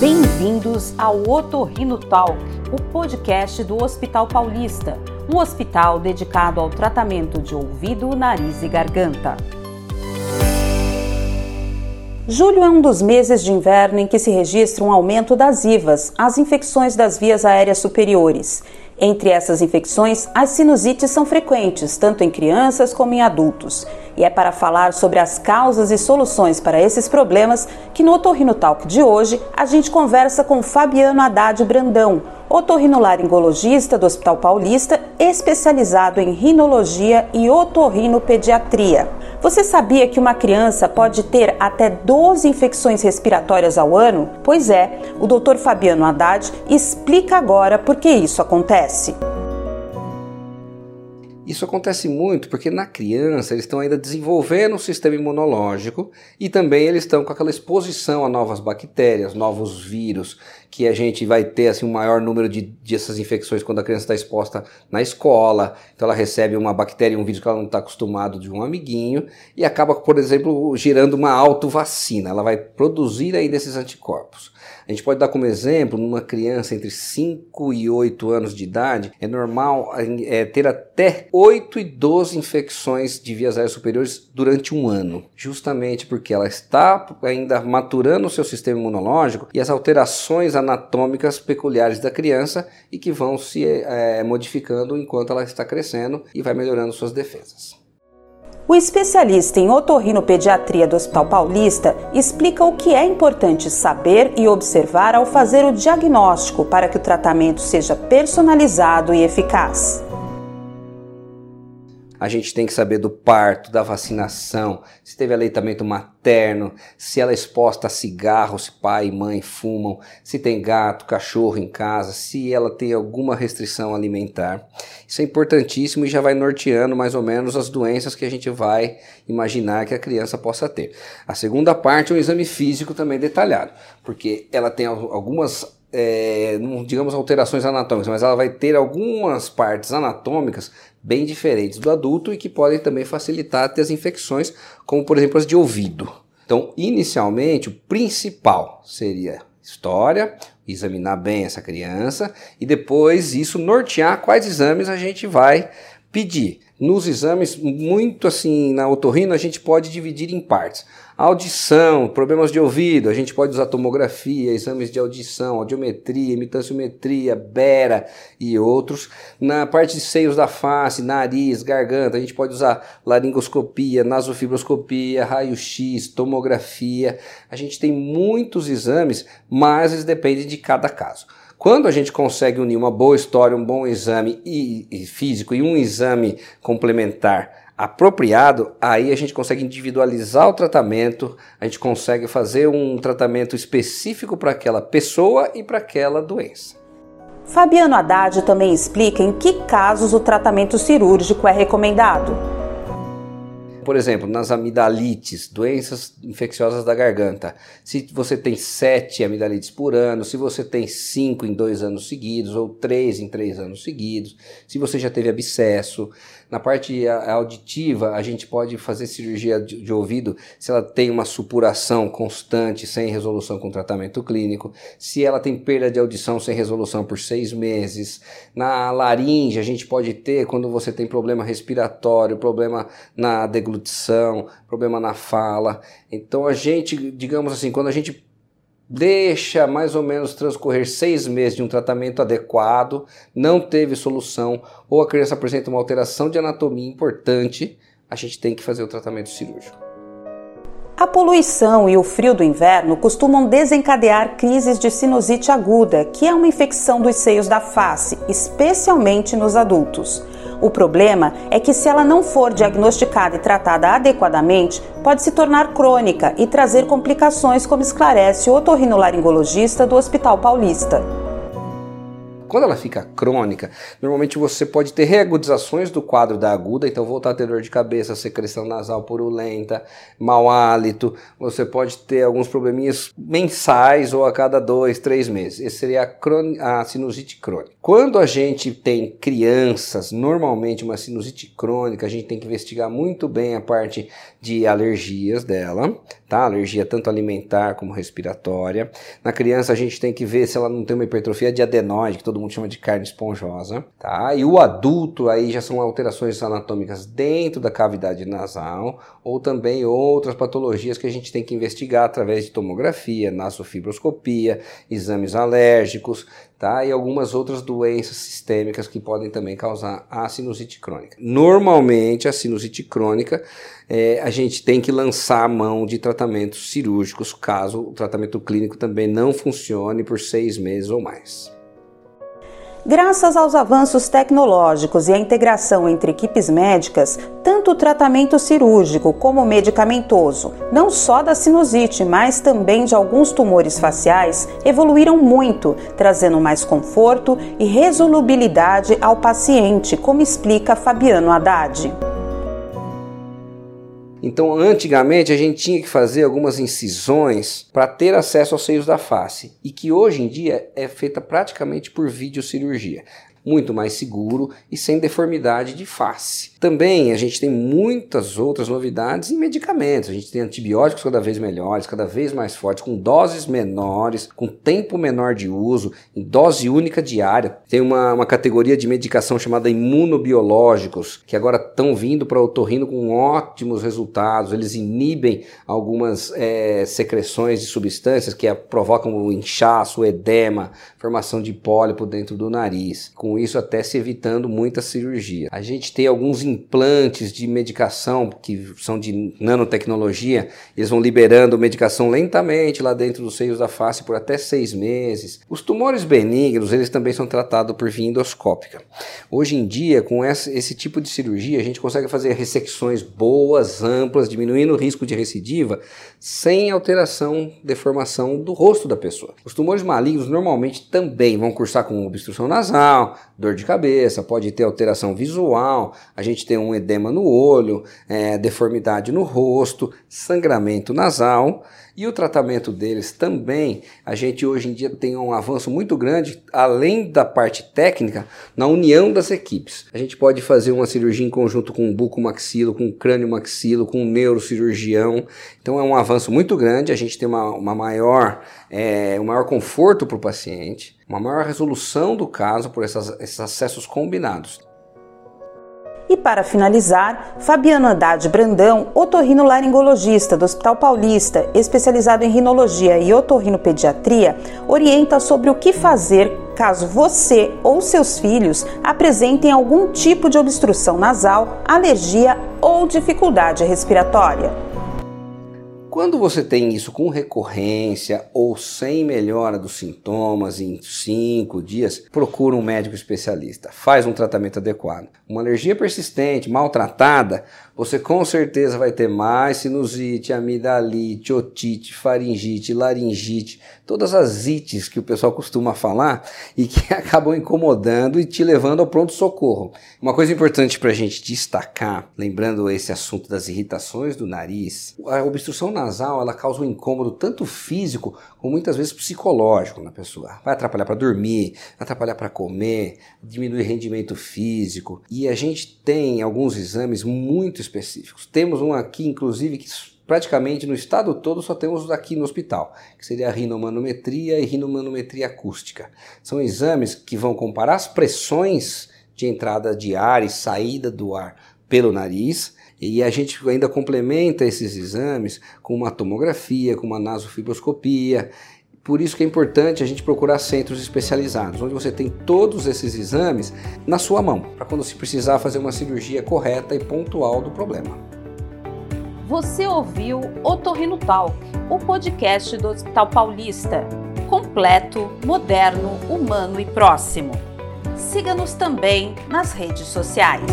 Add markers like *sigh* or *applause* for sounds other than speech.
Bem-vindos ao Otorrino Talk, o podcast do Hospital Paulista, um hospital dedicado ao tratamento de ouvido, nariz e garganta. Julho é um dos meses de inverno em que se registra um aumento das IVAs, as infecções das vias aéreas superiores. Entre essas infecções, as sinusites são frequentes, tanto em crianças como em adultos. E é para falar sobre as causas e soluções para esses problemas que no Otorrino Talk de hoje a gente conversa com Fabiano Haddad Brandão, otorrinolaringologista do Hospital Paulista, especializado em rinologia e otorrinopediatria. Você sabia que uma criança pode ter até 12 infecções respiratórias ao ano? Pois é, o Dr. Fabiano Haddad explica agora por que isso acontece. Isso acontece muito porque na criança eles estão ainda desenvolvendo o sistema imunológico e também eles estão com aquela exposição a novas bactérias, novos vírus, que a gente vai ter assim, um maior número de, de essas infecções quando a criança está exposta na escola. Então ela recebe uma bactéria, um vírus que ela não está acostumado de um amiguinho e acaba, por exemplo, gerando uma autovacina. Ela vai produzir aí desses anticorpos. A gente pode dar como exemplo, numa criança entre 5 e 8 anos de idade, é normal é, ter até 8 e 12 infecções de vias aéreas superiores durante um ano, justamente porque ela está ainda maturando o seu sistema imunológico e as alterações anatômicas peculiares da criança e que vão se é, modificando enquanto ela está crescendo e vai melhorando suas defesas. O especialista em otorrinopediatria do Hospital Paulista explica o que é importante saber e observar ao fazer o diagnóstico para que o tratamento seja personalizado e eficaz. A gente tem que saber do parto, da vacinação, se teve aleitamento materno, se ela é exposta a cigarro, se pai e mãe fumam, se tem gato, cachorro em casa, se ela tem alguma restrição alimentar. Isso é importantíssimo e já vai norteando mais ou menos as doenças que a gente vai imaginar que a criança possa ter. A segunda parte é um exame físico também detalhado, porque ela tem algumas é, digamos alterações anatômicas, mas ela vai ter algumas partes anatômicas bem diferentes do adulto e que podem também facilitar até as infecções, como por exemplo as de ouvido. Então, inicialmente, o principal seria história, examinar bem essa criança e depois isso nortear quais exames a gente vai pedir. Nos exames, muito assim, na otorrino, a gente pode dividir em partes. Audição, problemas de ouvido, a gente pode usar tomografia, exames de audição, audiometria, imitanciometria, bera e outros. Na parte de seios da face, nariz, garganta, a gente pode usar laringoscopia, nasofibroscopia, raio-x, tomografia. A gente tem muitos exames, mas eles dependem de cada caso. Quando a gente consegue unir uma boa história, um bom exame e, e físico e um exame complementar apropriado, aí a gente consegue individualizar o tratamento, a gente consegue fazer um tratamento específico para aquela pessoa e para aquela doença. Fabiano Haddad também explica em que casos o tratamento cirúrgico é recomendado. Por exemplo, nas amidalites, doenças infecciosas da garganta. Se você tem sete amidalites por ano, se você tem cinco em dois anos seguidos, ou três em três anos seguidos, se você já teve abscesso, na parte auditiva, a gente pode fazer cirurgia de, ouvido se ela tem uma supuração constante, sem resolução com tratamento clínico, se ela tem perda de audição sem resolução por seis meses. Na laringe, a gente pode ter quando você tem problema respiratório, problema na deglutição, problema na fala. Então a gente, digamos assim, quando a gente deixa mais ou menos transcorrer seis meses de um tratamento adequado, não teve solução, ou a criança apresenta uma alteração de anatomia importante, a gente tem que fazer o tratamento cirúrgico. A poluição e o frio do inverno costumam desencadear crises de sinusite aguda, que é uma infecção dos seios da face, especialmente nos adultos. O problema é que, se ela não for diagnosticada e tratada adequadamente, pode se tornar crônica e trazer complicações, como esclarece o otorrinolaringologista do Hospital Paulista. Quando ela fica crônica, normalmente você pode ter reagudizações do quadro da aguda, então voltar a ter dor de cabeça, secreção nasal purulenta, mau hálito, você pode ter alguns probleminhas mensais ou a cada dois, três meses. Esse seria a, a sinusite crônica. Quando a gente tem crianças, normalmente uma sinusite crônica, a gente tem que investigar muito bem a parte de alergias dela, tá? Alergia tanto alimentar como respiratória. Na criança a gente tem que ver se ela não tem uma hipertrofia de adenoide, que todo mundo chama de carne esponjosa, tá? E o adulto aí já são alterações anatômicas dentro da cavidade nasal ou também outras patologias que a gente tem que investigar através de tomografia, nasofibroscopia, exames alérgicos, tá? E algumas outras doenças sistêmicas que podem também causar a sinusite crônica. Normalmente, a sinusite crônica, é, a gente tem que lançar a mão de tratamentos cirúrgicos caso o tratamento clínico também não funcione por seis meses ou mais. Graças aos avanços tecnológicos e à integração entre equipes médicas, tanto o tratamento cirúrgico como medicamentoso, não só da sinusite, mas também de alguns tumores faciais, evoluíram muito, trazendo mais conforto e resolubilidade ao paciente, como explica Fabiano Haddad. Então, antigamente a gente tinha que fazer algumas incisões para ter acesso aos seios da face, e que hoje em dia é feita praticamente por videocirurgia muito mais seguro e sem deformidade de face. Também a gente tem muitas outras novidades em medicamentos. A gente tem antibióticos cada vez melhores, cada vez mais fortes, com doses menores, com tempo menor de uso, em dose única diária. Tem uma, uma categoria de medicação chamada imunobiológicos, que agora estão vindo para o otorrino com ótimos resultados. Eles inibem algumas é, secreções de substâncias que provocam o inchaço, o edema, formação de pólipo dentro do nariz. Com isso, até se evitando muita cirurgia. A gente tem alguns implantes de medicação que são de nanotecnologia, eles vão liberando medicação lentamente lá dentro dos seios da face por até seis meses. Os tumores benignos, eles também são tratados por via endoscópica. Hoje em dia, com esse, esse tipo de cirurgia, a gente consegue fazer ressecções boas, amplas, diminuindo o risco de recidiva, sem alteração, deformação do rosto da pessoa. Os tumores malignos normalmente também vão cursar com obstrução nasal, dor de cabeça, pode ter alteração visual, a gente tem um edema no olho, é, deformidade no rosto, sangramento nasal e o tratamento deles também, a gente hoje em dia tem um avanço muito grande, além da parte técnica, na união das equipes. A gente pode fazer uma cirurgia em conjunto com um buco-maxilo, com um crânio-maxilo, com um neurocirurgião. Então é um avanço muito grande, a gente tem uma, uma maior, é, um maior conforto para o paciente, uma maior resolução do caso por essas, esses acessos combinados. E para finalizar, Fabiano Haddad Brandão, otorrinolaringologista do Hospital Paulista, especializado em rinologia e otorrinopediatria, orienta sobre o que fazer caso você ou seus filhos apresentem algum tipo de obstrução nasal, alergia ou dificuldade respiratória. Quando você tem isso com recorrência ou sem melhora dos sintomas em 5 dias, procura um médico especialista, faz um tratamento adequado. Uma alergia persistente, maltratada, você com certeza vai ter mais sinusite, amidalite, otite, faringite, laringite, todas as ites que o pessoal costuma falar e que *laughs* acabam incomodando e te levando ao pronto-socorro. Uma coisa importante para a gente destacar, lembrando esse assunto das irritações do nariz, a obstrução nasal ela causa um incômodo tanto físico como muitas vezes psicológico na pessoa. Vai atrapalhar para dormir, atrapalhar para comer, diminuir rendimento físico. E a gente tem alguns exames muito específicos. Temos um aqui, inclusive, que praticamente no estado todo só temos aqui no hospital, que seria a rinomanometria e rinomanometria acústica. São exames que vão comparar as pressões de entrada de ar e saída do ar pelo nariz, e a gente ainda complementa esses exames com uma tomografia, com uma nasofibroscopia. Por isso que é importante a gente procurar centros especializados, onde você tem todos esses exames na sua mão, para quando se precisar fazer uma cirurgia correta e pontual do problema. Você ouviu Otorrino Talk, o podcast do Hospital Paulista. Completo, moderno, humano e próximo. Siga-nos também nas redes sociais.